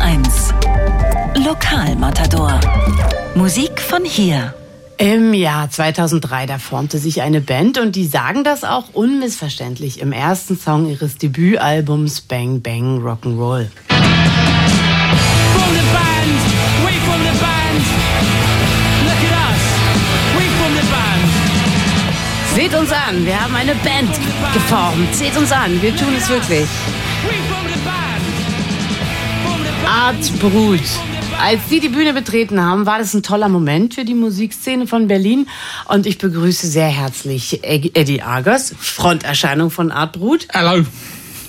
1. Lokalmatador. Musik von hier. Im Jahr 2003, da formte sich eine Band und die sagen das auch unmissverständlich im ersten Song ihres Debütalbums Bang Bang Rock'n'Roll. Seht uns an, wir haben eine Band geformt. Seht uns an, wir tun es wirklich. Art Brut. Als sie die Bühne betreten haben, war das ein toller Moment für die Musikszene von Berlin. Und ich begrüße sehr herzlich Eddie Argos, Fronterscheinung von Art Brut. Hallo.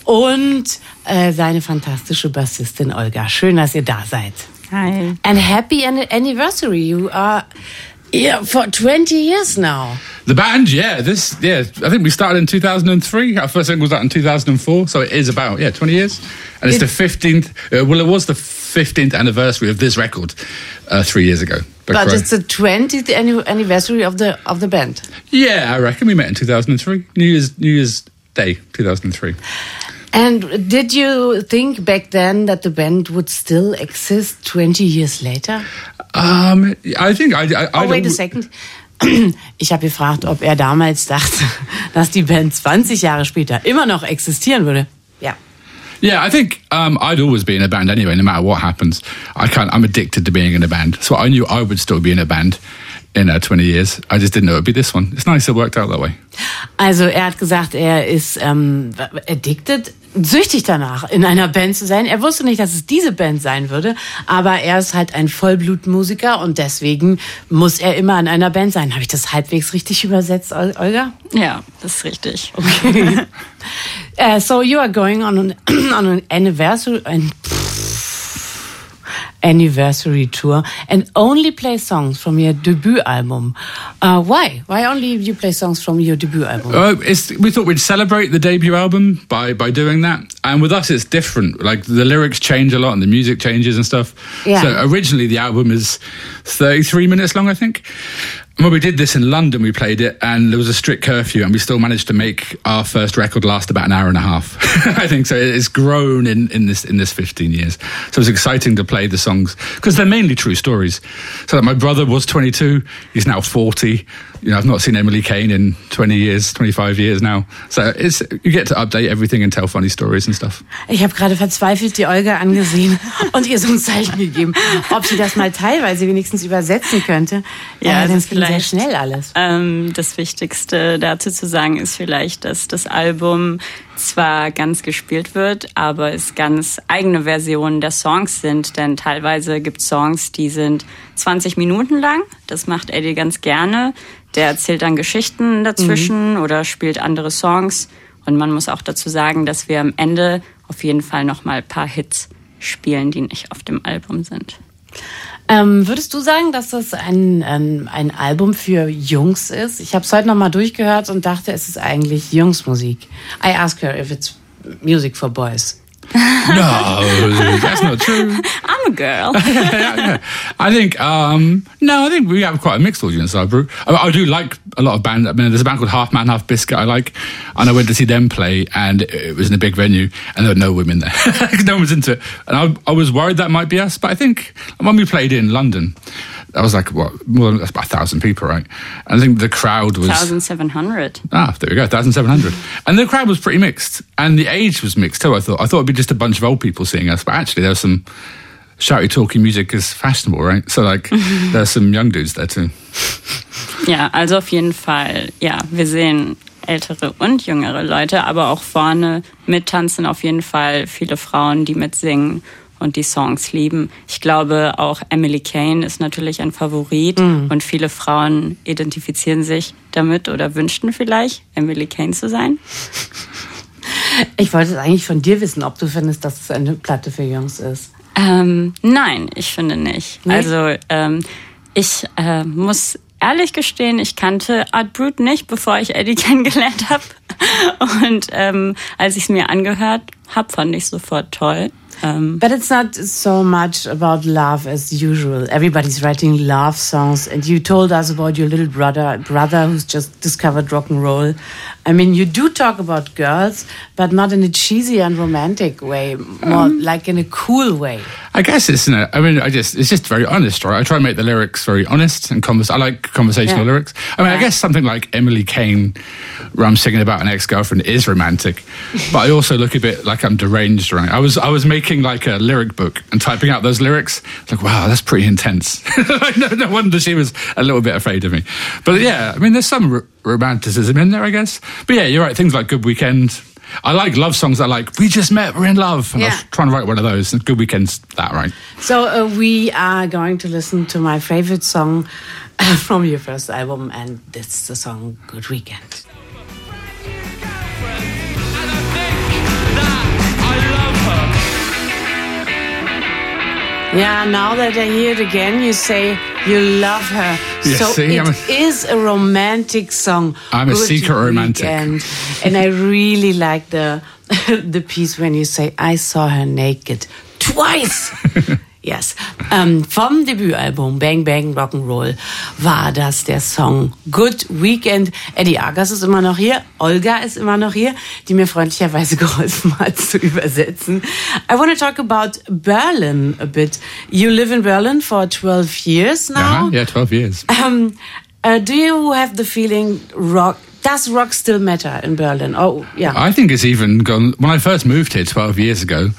Und äh, seine fantastische Bassistin Olga. Schön, dass ihr da seid. Hi. And happy anniversary. You are Yeah, for 20 years now. The band, yeah, this, yeah, I think we started in 2003. Our first single was out in 2004, so it is about, yeah, 20 years. And it's the 15th, uh, well, it was the 15th anniversary of this record uh, three years ago. But, but it's the 20th anniversary of the of the band. Yeah, I reckon we met in 2003, New Year's New Year's Day, 2003. And did you think back then that the band would still exist 20 years later? Um, I think I, I, I oh, wait a second. Ich habe gefragt, ob er damals dachte, dass die Band 20 Jahre später immer noch existieren würde. Ja. Yeah, I think um, I'd always be in a band anyway, no matter what happens. I can't. I'm addicted to being in a band, so I knew I would still be in a band in uh, 20 years. I just didn't know it'd be this one. It's nice it worked out that way. Also er hat gesagt, er ist ähm, addicted süchtig danach, in einer Band zu sein. Er wusste nicht, dass es diese Band sein würde, aber er ist halt ein Vollblutmusiker und deswegen muss er immer in einer Band sein. Habe ich das halbwegs richtig übersetzt, Olga? Ja, das ist richtig. Okay. uh, so you are going on an, on an anniversary. Ein, anniversary tour and only play songs from your debut album. Uh, why? Why only you play songs from your debut album? Uh, we thought we'd celebrate the debut album by by doing that, and with us it's different. Like the lyrics change a lot and the music changes and stuff. Yeah. So originally the album is thirty three minutes long, I think. When we did this in London, we played it, and there was a strict curfew, and we still managed to make our first record last about an hour and a half. I think so. It's grown in, in this in this fifteen years. So it's exciting to play the songs because they're mainly true stories. So like my brother was twenty two; he's now forty. You know, I've not seen Emily Kane in twenty years, twenty five years now. So it's you get to update everything and tell funny stories and stuff. Ich habe gerade verzweifelt die Olga angesehen und ihr so ein Zeichen gegeben, ob sie das mal teilweise wenigstens übersetzen könnte. Ja, äh, das ging sehr schnell alles. Ähm, das Wichtigste dazu zu sagen ist vielleicht, dass das Album zwar ganz gespielt wird, aber es ganz eigene Versionen der Songs sind, denn teilweise gibt es Songs, die sind 20 Minuten lang. Das macht Eddie ganz gerne. Der erzählt dann Geschichten dazwischen mhm. oder spielt andere Songs. Und man muss auch dazu sagen, dass wir am Ende auf jeden Fall noch mal ein paar Hits spielen, die nicht auf dem Album sind. Ähm, würdest du sagen, dass das ein, ein, ein Album für Jungs ist? Ich habe es heute noch mal durchgehört und dachte, es ist eigentlich Jungsmusik. I ask her if it's music for boys. no, that's not true. I'm a girl. I think um, no, I think we have quite a mixed audience. I, I, I do like a lot of bands. I mean, there's a band called Half Man Half Biscuit. I like, and I went to see them play, and it was in a big venue, and there were no women there. no one was into it, and I, I was worried that might be us. But I think when we played in London, that was like what more than, about a thousand people, right? And I think the crowd was thousand seven hundred. Ah, there we go, thousand seven hundred. and the crowd was pretty mixed, and the age was mixed too. I thought I thought it'd be just a bunch of old people seeing us, but actually there was some shouty talking music is fashionable, right? So like there's some young dudes there too. Ja, also auf jeden Fall. Ja, wir sehen ältere und jüngere Leute, aber auch vorne mittanzen auf jeden Fall viele Frauen, die mitsingen und die Songs lieben. Ich glaube, auch Emily Kane ist natürlich ein Favorit Mhm. und viele Frauen identifizieren sich damit oder wünschten vielleicht, Emily Kane zu sein. Ich wollte es eigentlich von dir wissen, ob du findest, dass es eine Platte für Jungs ist. Ähm, nein, ich finde nicht. Nicht? Also ähm, ich äh, muss ehrlich gestehen, ich kannte Art Brute nicht, bevor ich Eddie kennengelernt habe. Und ähm, als ich es mir angehört habe, fand ich sofort toll. Ähm, But it's not so much about love as usual. Everybody's writing love songs, and you told us about your little brother, brother who's just discovered rock and roll. I mean, you do talk about girls, but not in a cheesy and romantic way, more Um, like in a cool way. I guess it's. No, I mean, I just it's just very honest, right? I try and make the lyrics very honest and convers. I like conversational Yeah. lyrics. I mean, I guess something like Emily Kane, where I'm singing about an ex girlfriend, is romantic, but I also look a bit like I'm deranged, right? I was I was making like a lyric book and typing out those lyrics. Like, wow, that's pretty intense. no, no wonder she was a little bit afraid of me. But yeah, I mean, there's some r- romanticism in there, I guess. But yeah, you're right. Things like Good Weekend. I like love songs that are like, we just met, we're in love. And I was trying to write one of those. Good Weekend's that, right? So uh, we are going to listen to my favorite song from your first album, and it's the song "Good Weekend." Yeah, now that I hear it again, you say you love her. Yeah, so see, it a- is a romantic song. I'm a secret romantic. Weekend. And I really like the the piece when you say I saw her naked twice. Yes. Ähm, vom Debütalbum Bang Bang Rock'n'Roll war das der Song Good Weekend. Eddie Argas ist immer noch hier, Olga ist immer noch hier, die mir freundlicherweise geholfen hat zu übersetzen. I want to talk about Berlin a bit. You live in Berlin for 12 years now. Uh-huh. Yeah, 12 years. Um, uh, do you have the feeling rock does rock still matter in Berlin? Oh, yeah. I think it's even gone. When I first moved here 12 years ago,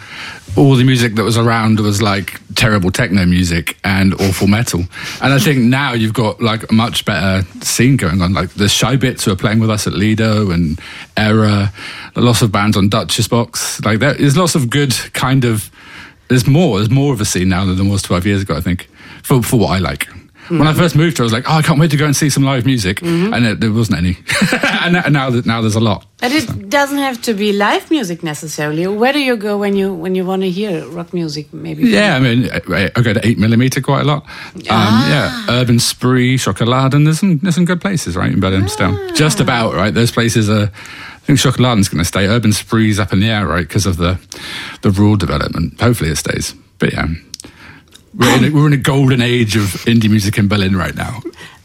all the music that was around was like terrible techno music and awful metal. And I think hmm. now you've got like a much better scene going on. Like the Shy Bits who are playing with us at Lido and Era, lots of bands on Duchess Box. Like there, there's lots of good kind of. There's more. There's more of a scene now than there was 12 years ago. I think for for what I like. When I first moved, here, I was like, "Oh, I can't wait to go and see some live music," mm-hmm. and it, there wasn't any. and now- now, that now there's a lot. But it doesn't have to be live music necessarily. Where do you go when you when you want to hear rock music? Maybe. Yeah, I mean, I I go to eight millimeter quite a lot. Um, ah. Yeah, Urban Spree, Schokoladen. There's some there's some good places right in Berlin still. Ah. Just about right. Those places are. I think Schokoladen's going to stay. Urban Spree's up in the air right because of the the rural development. Hopefully it stays. But yeah, we're in a, we're in a golden age of indie music in Berlin right now.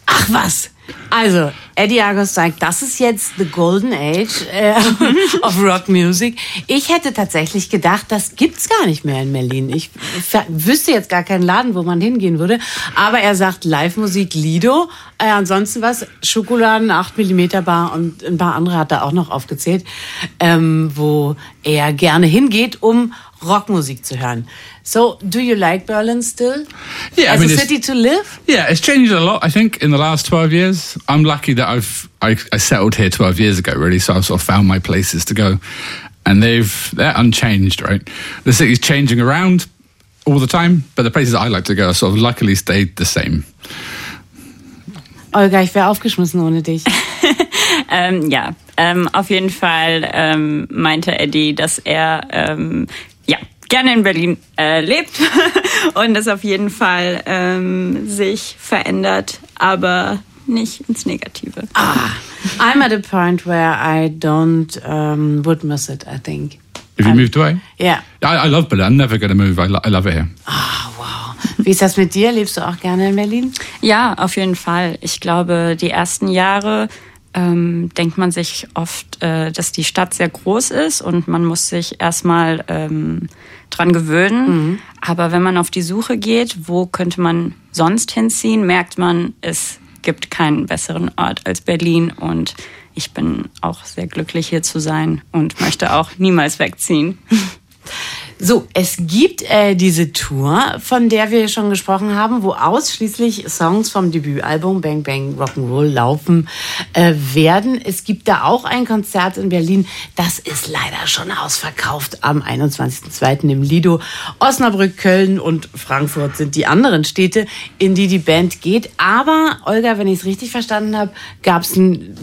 Ach was. Also, Eddie Argos sagt, das ist jetzt the golden age äh, of rock music. Ich hätte tatsächlich gedacht, das gibt's gar nicht mehr in Berlin. Ich wüsste jetzt gar keinen Laden, wo man hingehen würde. Aber er sagt Live-Musik Lido. Äh, ansonsten was? Schokoladen, 8mm Bar und ein paar andere hat er auch noch aufgezählt, ähm, wo er gerne hingeht, um Rockmusik zu hören. So, do you like Berlin still? Yeah, I As mean, a city to live? Yeah, it's changed a lot. I think in the last twelve years, I'm lucky that I've I, I settled here twelve years ago. Really, so I've sort of found my places to go, and they've they're unchanged. Right, the city's changing around all the time, but the places I like to go sort of luckily stayed the same. Olga, ich wäre aufgeschmissen ohne dich. Ähm, ja, ähm, auf jeden Fall ähm, meinte Eddie, dass er ähm, ja gerne in Berlin äh, lebt und es auf jeden Fall ähm, sich verändert, aber nicht ins Negative. Ah, I'm at a point where I don't um, would miss it, I think. Have you moved away? Yeah. I, I love Berlin. I'm never going to move. I, lo- I love it here. Ah. Wie ist das mit dir? Lebst du auch gerne in Berlin? Ja, auf jeden Fall. Ich glaube, die ersten Jahre ähm, denkt man sich oft, äh, dass die Stadt sehr groß ist und man muss sich erstmal ähm, dran gewöhnen. Aber wenn man auf die Suche geht, wo könnte man sonst hinziehen, merkt man, es gibt keinen besseren Ort als Berlin und ich bin auch sehr glücklich hier zu sein und möchte auch niemals wegziehen. So, es gibt äh, diese Tour, von der wir schon gesprochen haben, wo ausschließlich Songs vom Debütalbum Bang Bang Rock'n'Roll laufen äh, werden. Es gibt da auch ein Konzert in Berlin. Das ist leider schon ausverkauft am 21.02. im Lido. Osnabrück, Köln und Frankfurt sind die anderen Städte, in die die Band geht. Aber, Olga, wenn ich es richtig verstanden habe, gab es ein,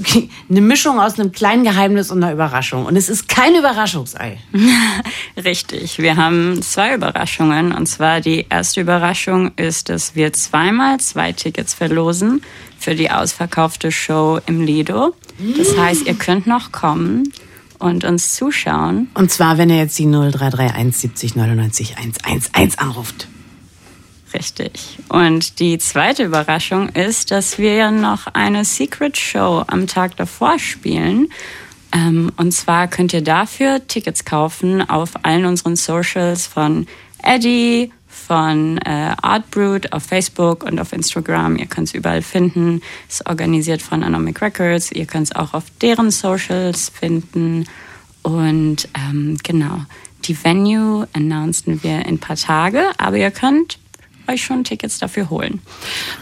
eine Mischung aus einem kleinen Geheimnis und einer Überraschung. Und es ist kein Überraschungsei. Richtig, wir haben zwei Überraschungen. Und zwar die erste Überraschung ist, dass wir zweimal zwei Tickets verlosen für die ausverkaufte Show im Lido. Das heißt, ihr könnt noch kommen und uns zuschauen. Und zwar, wenn ihr jetzt die 0331 70 99 111 anruft. Richtig. Und die zweite Überraschung ist, dass wir noch eine Secret Show am Tag davor spielen. Ähm, und zwar könnt ihr dafür Tickets kaufen auf allen unseren Socials von Eddie, von äh, Artbrute auf Facebook und auf Instagram. Ihr könnt es überall finden. Ist organisiert von Anomic Records. Ihr könnt es auch auf deren Socials finden. Und ähm, genau, die Venue announcen wir in ein paar Tage, aber ihr könnt euch schon Tickets dafür holen.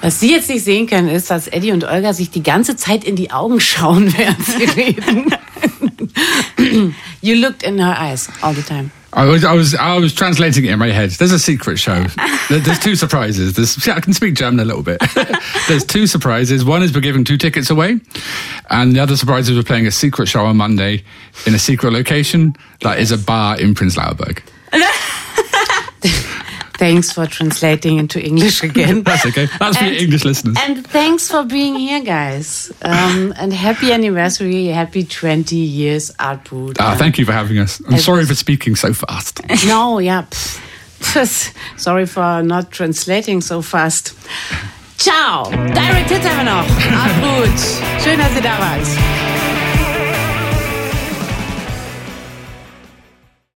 Was Sie jetzt nicht sehen können, ist, dass Eddie und Olga sich die ganze Zeit in die Augen schauen, während sie reden. you looked in her eyes all the time. I was, I was, I was translating it in my head. There's a secret show. There's two surprises. There's, I can speak German a little bit. There's two surprises. One is we're giving two tickets away, and the other surprise is we're playing a secret show on Monday in a secret location that is a bar in Prince Lauerberg. Thanks for translating into English again. That's okay. That's for your English listeners. And thanks for being here, guys. Um, and happy anniversary, happy 20 years Artboot. Ah, thank you for having us. I'm sorry was- for speaking so fast. No, yeah. Sorry for not translating so fast. Ciao. Direct Hits haben wir noch. Artboot. Schön, dass ihr da wart.